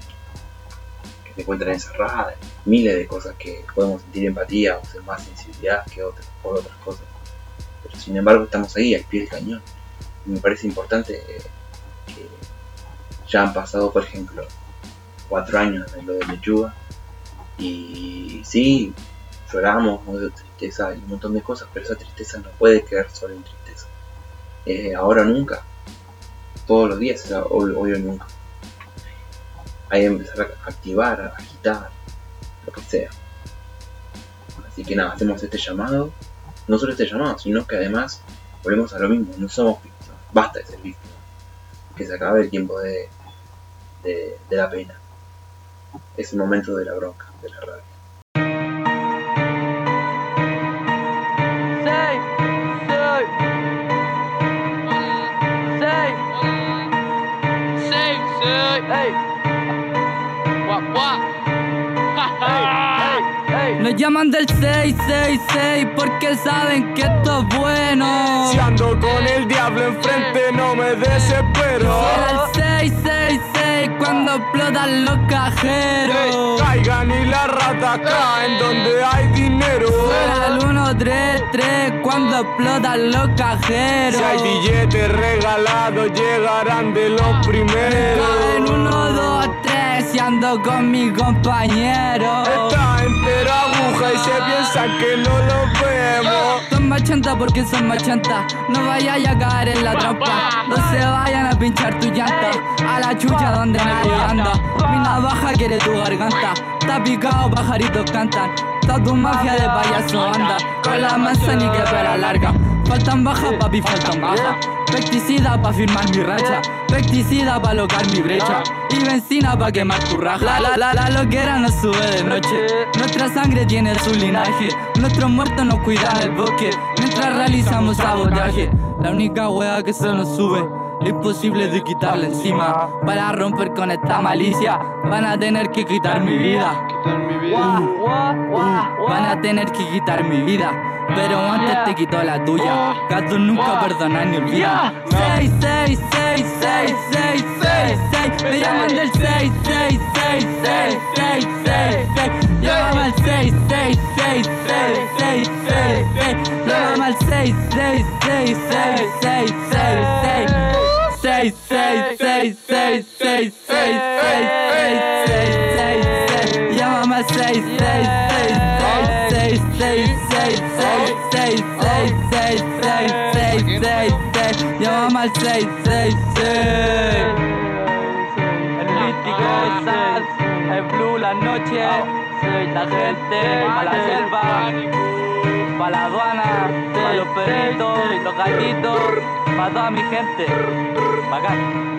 que se encuentran encerradas, miles de cosas que podemos sentir empatía o ser más sensibilidad que otras, por otras cosas. Pero sin embargo estamos ahí al pie del cañón. Y me parece importante eh, que ya han pasado, por ejemplo, cuatro años de lo de lechuga. Y sí, lloramos de tristeza y un montón de cosas, pero esa tristeza no puede quedar solo en tristeza. Eh, ahora nunca. Todos los días, hoy, hoy o nunca. Hay que empezar a activar, a agitar, lo que sea. Así que nada, hacemos este llamado. No solo este llamado, sino que además volvemos a lo mismo. No somos víctimas. Basta de ser víctimas. Que se acabe el tiempo de, de la pena es el momento de la bronca, de la rabia. Nos llaman del 666 porque saben que esto es bueno. Si ando con el diablo enfrente no me desespero. Será el 666 cuando explotan los cajeros. caigan y la rata caen donde hay dinero. Será el 133 cuando explotan los cajeros. Si hay billetes regalados llegarán de los primeros. En 1, 2, 3 y ando con mi compañero. Está entera aguja y se piensan que no lo vemos. Son machanta porque son machanta. No vayas a caer en la trampa. No se vayan a pinchar tu llanta. A la chucha donde nadie anda. Mi navaja quiere tu garganta. Está picado, pajaritos cantan. Está tu mafia de payaso anda. Con la manzana y que pera larga. Faltan bajas, papi, faltan bajas. Pesticida pa' firmar mi racha. Pesticida pa' locar mi brecha. Y benzina pa' quemar tu raja. La, la, la, la loquera no sube de noche. Nuestra sangre tiene su linaje. Nuestros muertos nos cuidan el bosque. Mientras realizamos sabotaje. La única wea que se nos sube. Imposible de quitarle encima. Para romper con esta malicia. Van a tener que quitar mi vida. Van a tener que quitar mi vida. Pero antes te quito la tuya. Gato nunca perdona ni olvida. 6, 6, 6, 6, 6, 6, 6. Me llaman del 6, 6, 6, 6, 6, 6, 6. Llámame al 6, 6, 6, 6, 6, 6, 6. Llámame al 6, 6, 6, 6, 6, 6, 6. 6, 6, 6, 6, 6, 6, 6, 6, 6, 6, 6. Llámame al 6, 6, 6, 6, 6, Llámame al 6, 6, 6. El místico Sas, el blue la noche, la gente, pa' la selva, pa' la aduana, pa' los perritos, los gatitos, pa' toda mi gente. Bacán.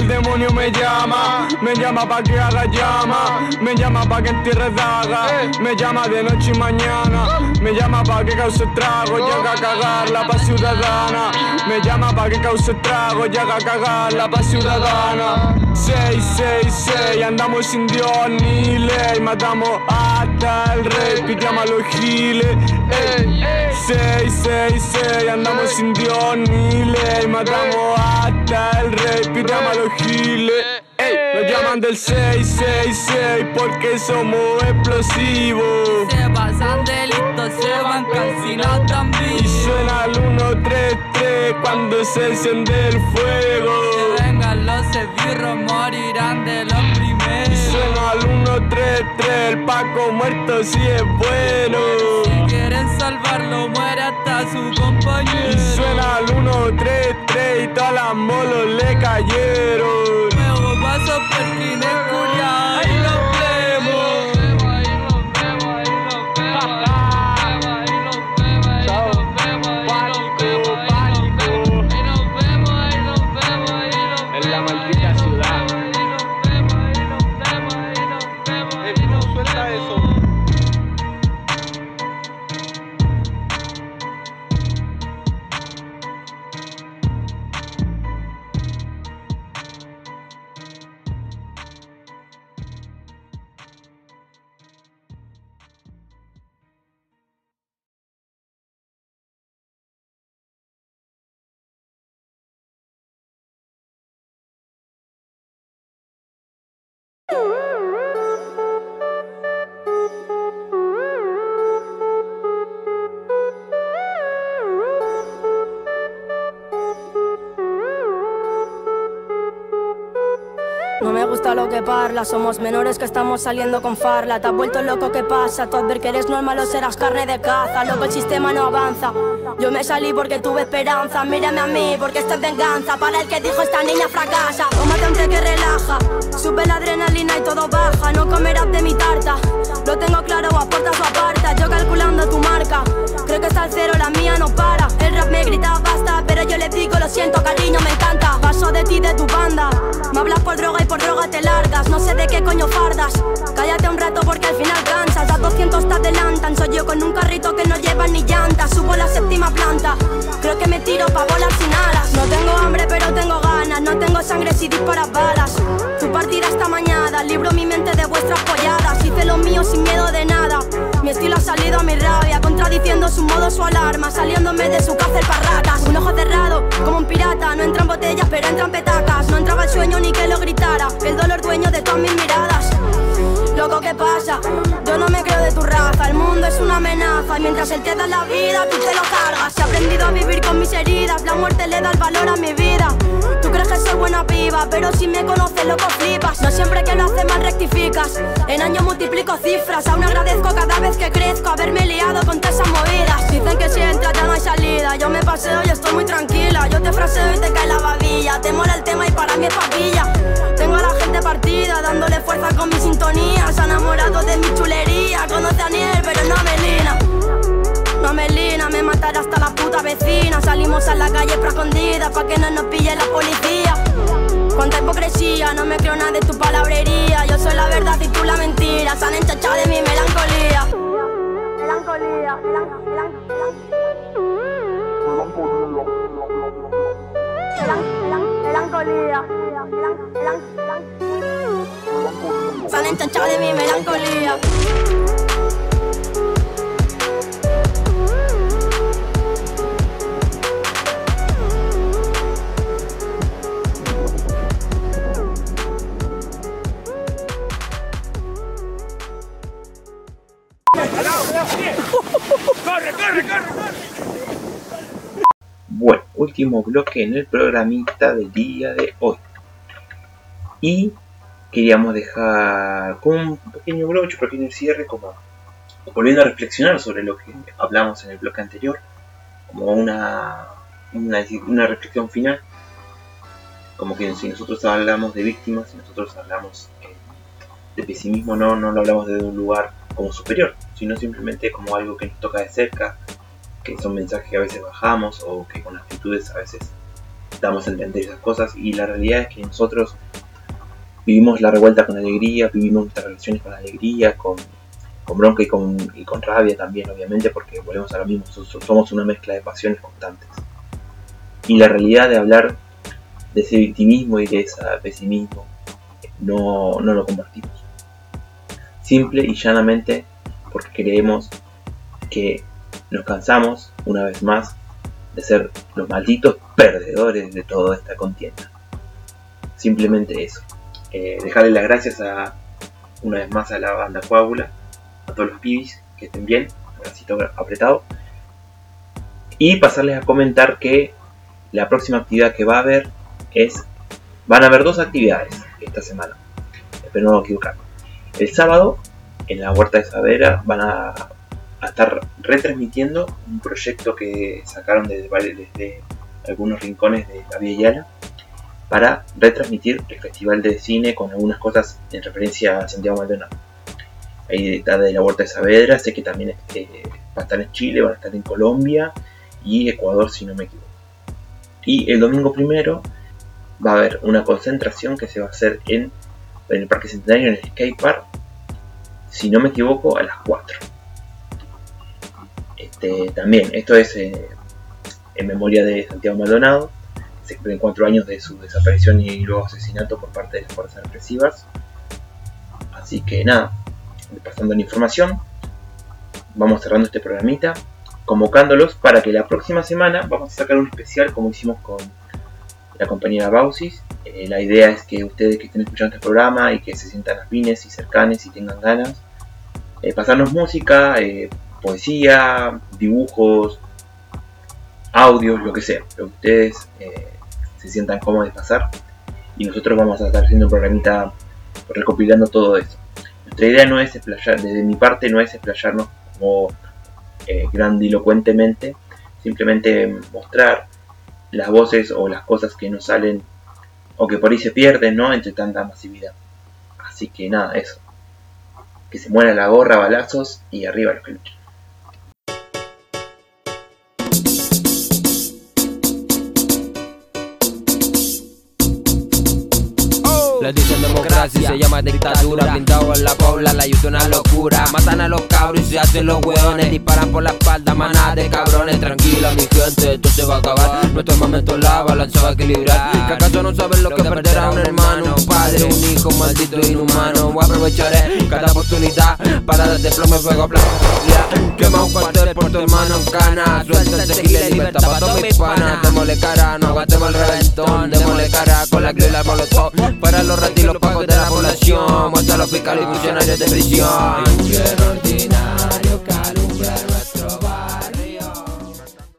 El demonio, me llama, me llama pa' que haga llama, me llama pa' que entierre daga, me llama de noche y mañana, me llama pa' que cause trago y haga cagar la paz ciudadana, me llama pa' que cause trago y haga cagar la paz ciudadana. 666, andamos sin Dios ni ley, matamos hasta el rey, piteamos a los giles. ey. 666, andamos sin Dios ni ley, matamos hasta el rey, piteamos a los giles. ey. Nos llaman del 666 porque somos explosivos. Se pasan delitos, se van calcinados también. Y suena el 133 cuando se enciende el fuego. Que vengan los esbirros, morirán de los El 133, el Paco muerto si es bueno. Si quieren salvarlo, muere hasta su compañero. Y suena el 133 y todas las molos le cayeron. Luego paso somos menores que estamos saliendo con farla. Te has vuelto loco, ¿qué pasa? Tú ver que eres normal o serás carne de caza. Loco, el sistema no avanza. Yo me salí porque tuve esperanza. Mírame a mí porque esto es venganza. Para el que dijo esta niña fracasa. Tómate té que relaja. Sube la adrenalina y todo baja. No comerás de mi tarta. Lo tengo claro, aportas o apartas. Yo calculando tu marca. Creo que está al cero, la mía no para. El rap me grita basta, pero yo le digo lo siento, cariño, me encanta. Paso de ti, de tu banda. Me hablas por droga y por droga te No sé de qué coño fardas. Cállate un rato porque al final cansas. A 200 te adelantan. Soy yo con un carrito que no lleva ni llantas. Subo la séptima planta. Creo que me tiro pa' volar sin alas. No tengo hambre, pero tengo ganas. No tengo sangre si disparas balas. Tu partida está mañada. Libro mi mente de vuestras polladas. Hice lo mío sin miedo de nada. Mi estilo ha salido a mi rabia. Contradiciendo su modo, su alarma. Saliéndome de su cárcel parracas. Un ojo cerrado, como un pirata. No entran botellas, pero entran petacas. No entraba el sueño ni que lo gritara. El dolor dueño de todas mis miradas. Loco, ¿qué pasa? Yo no me creo de tu raza, el mundo es una amenaza. Y mientras él te da la vida, tú te lo cargas. He aprendido a vivir con mis heridas, la muerte le da el valor a mi vida. Tú crees que soy buena piba, pero si me conoces loco flipas. No siempre que lo haces mal rectificas. En año multiplico cifras, aún agradezco cada vez que crezco Haberme liado con todas esas movidas. Dicen que si entras ya no hay salida Yo me paseo y estoy muy tranquila. Yo te fraseo y te cae la babilla Te mola el tema y para mí es papilla. Tengo a la gente partida, dándole fuerza con mi sintonía. Se ha enamorado de mi chulería. Conoce a Niel, pero no a Melina. No Melina, me matará hasta la puta vecina. Salimos a la calle pro escondida Pa' que no nos pille la policía. Cuánta hipocresía, no me creo nada de tu palabrería. Yo soy la verdad y tú la mentira. Se han enchachado de mi melancolía. Melancolía, melan- melan- melan- melan- melancolía melan- melan- melan- Se han enchachado de mi melancolía último bloque en el programita del día de hoy. Y queríamos dejar con un pequeño broche, un pequeño cierre, como volviendo a reflexionar sobre lo que hablamos en el bloque anterior, como una, una, una reflexión final, como que si nosotros hablamos de víctimas, si nosotros hablamos eh, de pesimismo, no, no lo hablamos desde un lugar como superior, sino simplemente como algo que nos toca de cerca, que son mensajes que a veces bajamos o que con actitudes a veces damos a entender esas cosas y la realidad es que nosotros vivimos la revuelta con alegría, vivimos nuestras relaciones con alegría, con, con bronca y con, y con rabia también, obviamente, porque volvemos a lo mismo, somos una mezcla de pasiones constantes. Y la realidad de hablar de ese victimismo y de ese pesimismo no, no lo compartimos. Simple y llanamente porque creemos que nos cansamos, una vez más, de ser los malditos perdedores de toda esta contienda. Simplemente eso. Eh, dejarle las gracias a una vez más a la banda Coágula, a todos los pibis que estén bien, bracito apretado. Y pasarles a comentar que la próxima actividad que va a haber es. Van a haber dos actividades esta semana. Espero no equivocarme. El sábado, en la Huerta de Savera, van a a estar retransmitiendo un proyecto que sacaron desde, desde algunos rincones de la Vía Yala para retransmitir el Festival de Cine con algunas cosas en referencia a Santiago Maldonado. Ahí está de la Huerta de Saavedra, sé que también eh, va a estar en Chile, va a estar en Colombia y Ecuador si no me equivoco. Y el domingo primero va a haber una concentración que se va a hacer en, en el Parque Centenario, en el Skate Park, si no me equivoco, a las 4 este, también, esto es eh, en memoria de Santiago Maldonado, se cumplen cuatro años de su desaparición y luego asesinato por parte de las fuerzas represivas. Así que nada, pasando la información, vamos cerrando este programita, convocándolos para que la próxima semana vamos a sacar un especial como hicimos con la compañera Bausis. Eh, la idea es que ustedes que estén escuchando este programa y que se sientan afines y cercanes y tengan ganas, eh, pasarnos música, poesía, dibujos, audios, lo que sea, lo que ustedes eh, se sientan cómodos de pasar. Y nosotros vamos a estar haciendo un programita recopilando todo eso. Nuestra idea no es explayar, desde mi parte no es explayarnos como eh, grandilocuentemente, simplemente mostrar las voces o las cosas que nos salen o que por ahí se pierden, ¿no? Entre tanta masividad. Así que nada, eso. Que se muera la gorra, balazos y arriba los que. Le dicen democracia, se llama dictadura. Pintado en la pobla, la ayuda una locura. Matan a los cabros y se hacen los hueones. Disparan por la espalda, manada de cabrones. Tranquila, mi gente, esto se va a acabar. Nuestro momento la balanza va a equilibrar. Que acaso no saben lo que perder a un hermano, un padre, un hijo maldito e inhumano. Aprovecharé cada oportunidad para darte plomo y fuego a Quema un cuartel por tu hermano en cana. Suelta el tequila y libertad para todos mis panas. Démosle cara, no aguantemos el reventón. Démosle cara con la y la molotov. Para los ratos y los pagos de la población. Muertos los fiscales y funcionarios de prisión. ordinario.